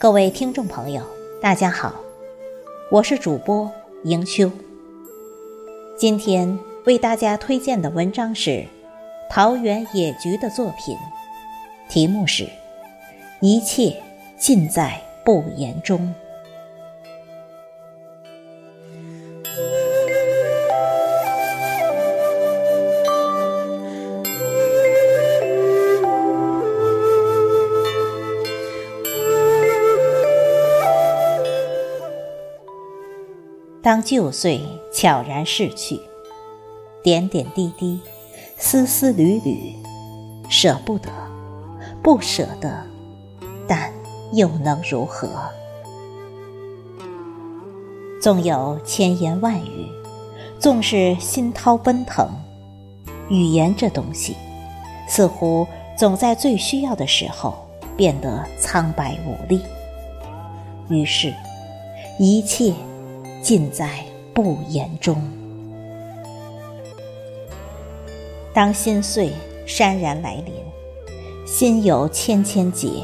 各位听众朋友，大家好，我是主播迎秋。今天为大家推荐的文章是桃园野菊的作品，题目是《一切尽在不言中》。当旧岁悄然逝去，点点滴滴，丝丝缕缕，舍不得，不舍得，但又能如何？纵有千言万语，纵是心涛奔腾，语言这东西，似乎总在最需要的时候变得苍白无力。于是，一切。尽在不言中。当心碎潸然来临，心有千千结，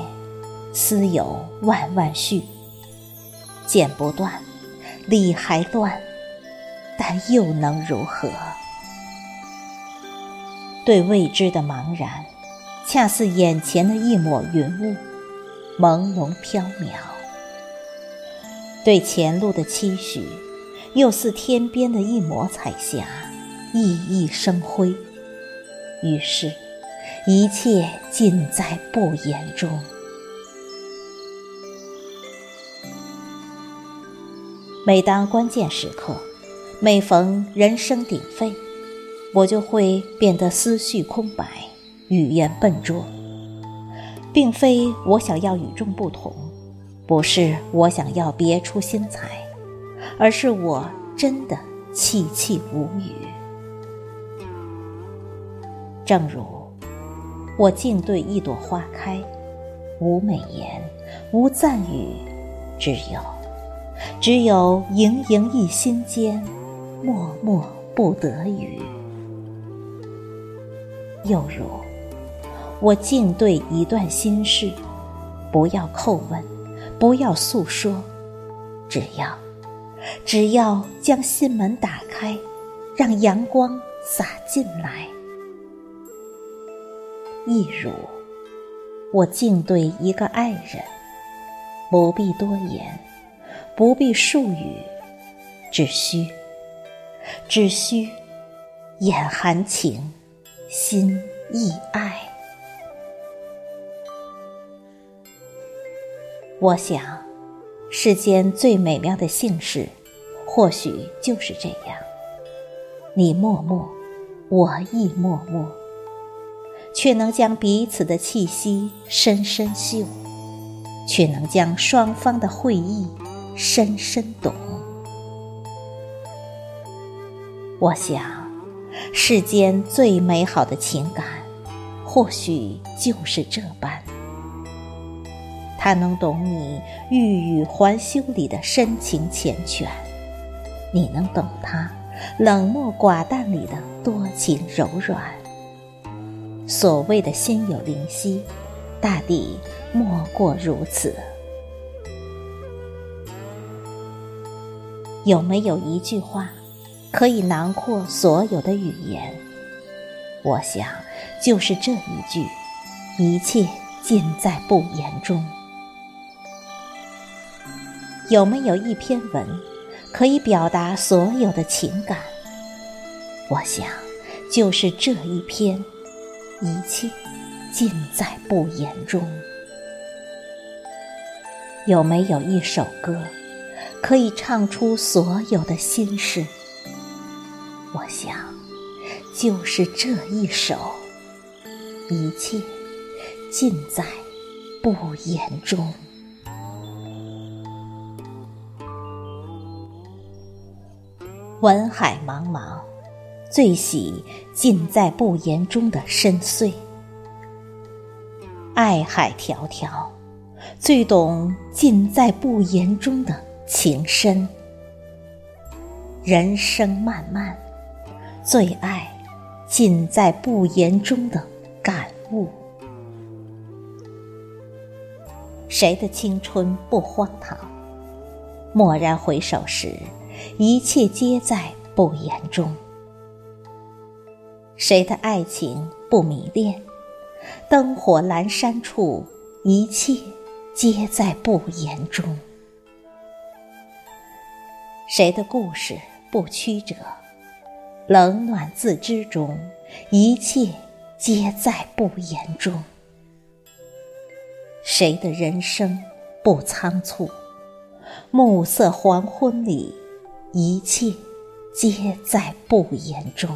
思有万万绪。剪不断，理还乱，但又能如何？对未知的茫然，恰似眼前的一抹云雾，朦胧缥缈。对前路的期许，又似天边的一抹彩霞，熠熠生辉。于是，一切尽在不言中。每当关键时刻，每逢人声鼎沸，我就会变得思绪空白，语言笨拙。并非我想要与众不同。不是我想要别出心裁，而是我真的气气无语。正如我竟对一朵花开，无美言，无赞语，只有只有盈盈一心间，默默不得语。又如我竟对一段心事，不要叩问。不要诉说，只要，只要将心门打开，让阳光洒进来。一如，我竟对一个爱人，不必多言，不必数语，只需，只需，眼含情，心亦爱。我想，世间最美妙的姓氏，或许就是这样：你默默，我亦默默，却能将彼此的气息深深嗅，却能将双方的会意深深懂。我想，世间最美好的情感，或许就是这般。他能懂你欲语还休里的深情缱绻，你能懂他冷漠寡淡里的多情柔软。所谓的心有灵犀，大抵莫过如此。有没有一句话，可以囊括所有的语言？我想，就是这一句：一切尽在不言中。有没有一篇文，可以表达所有的情感？我想，就是这一篇，一切尽在不言中。有没有一首歌，可以唱出所有的心事？我想，就是这一首，一切尽在不言中。文海茫茫，最喜尽在不言中的深邃；爱海迢迢，最懂尽在不言中的情深。人生漫漫，最爱尽在不言中的感悟。谁的青春不荒唐？蓦然回首时，一切皆在不言中。谁的爱情不迷恋？灯火阑珊处，一切皆在不言中。谁的故事不曲折？冷暖自知中，一切皆在不言中。谁的人生不仓促？暮色黄昏里，一切皆在不言中。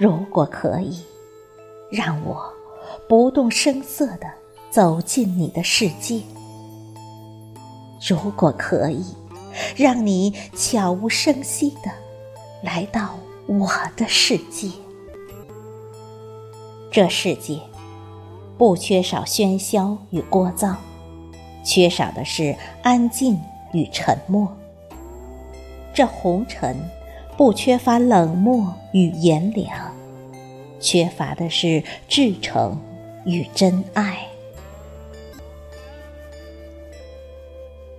如果可以，让我不动声色地走进你的世界；如果可以，让你悄无声息地来到我的世界。这世界不缺少喧嚣与聒噪。缺少的是安静与沉默。这红尘不缺乏冷漠与炎凉，缺乏的是至诚与真爱。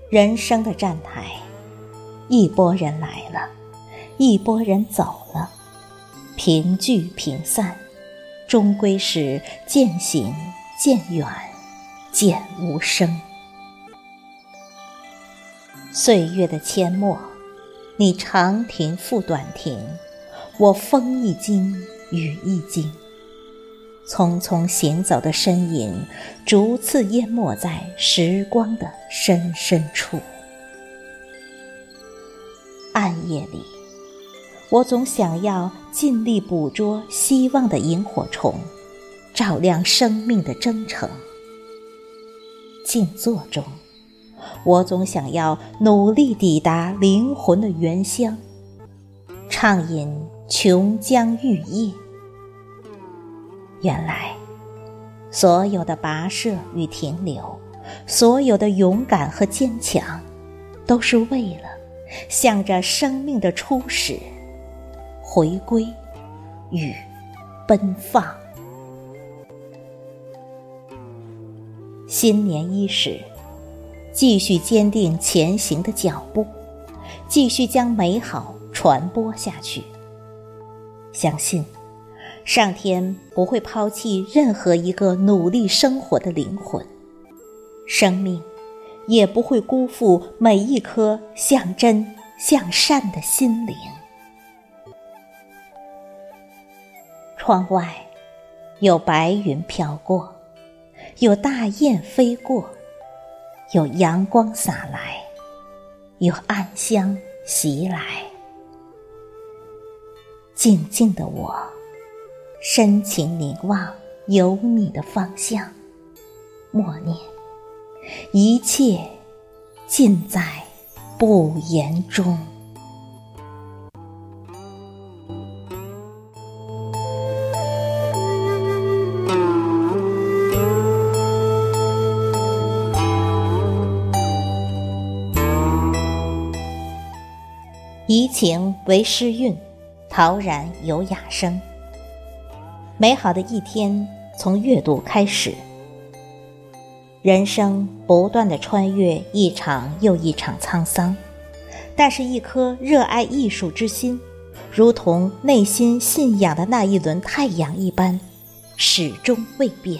人生的站台，一拨人来了，一拨人走了，平聚平散，终归是渐行渐远，渐无声。岁月的阡陌，你长亭复短亭，我风一惊雨一惊。匆匆行走的身影，逐次淹没在时光的深深处。暗夜里，我总想要尽力捕捉希望的萤火虫，照亮生命的征程。静坐中。我总想要努力抵达灵魂的原乡，畅饮琼浆玉液。原来，所有的跋涉与停留，所有的勇敢和坚强，都是为了向着生命的初始回归与奔放。新年伊始。继续坚定前行的脚步，继续将美好传播下去。相信，上天不会抛弃任何一个努力生活的灵魂，生命也不会辜负每一颗向真向善的心灵。窗外有白云飘过，有大雁飞过。有阳光洒来，有暗香袭来。静静的我，深情凝望有你的方向，默念：一切尽在不言中。为诗韵，陶然有雅声。美好的一天从阅读开始。人生不断的穿越一场又一场沧桑，但是，一颗热爱艺术之心，如同内心信仰的那一轮太阳一般，始终未变。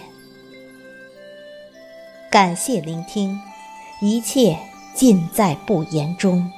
感谢聆听，一切尽在不言中。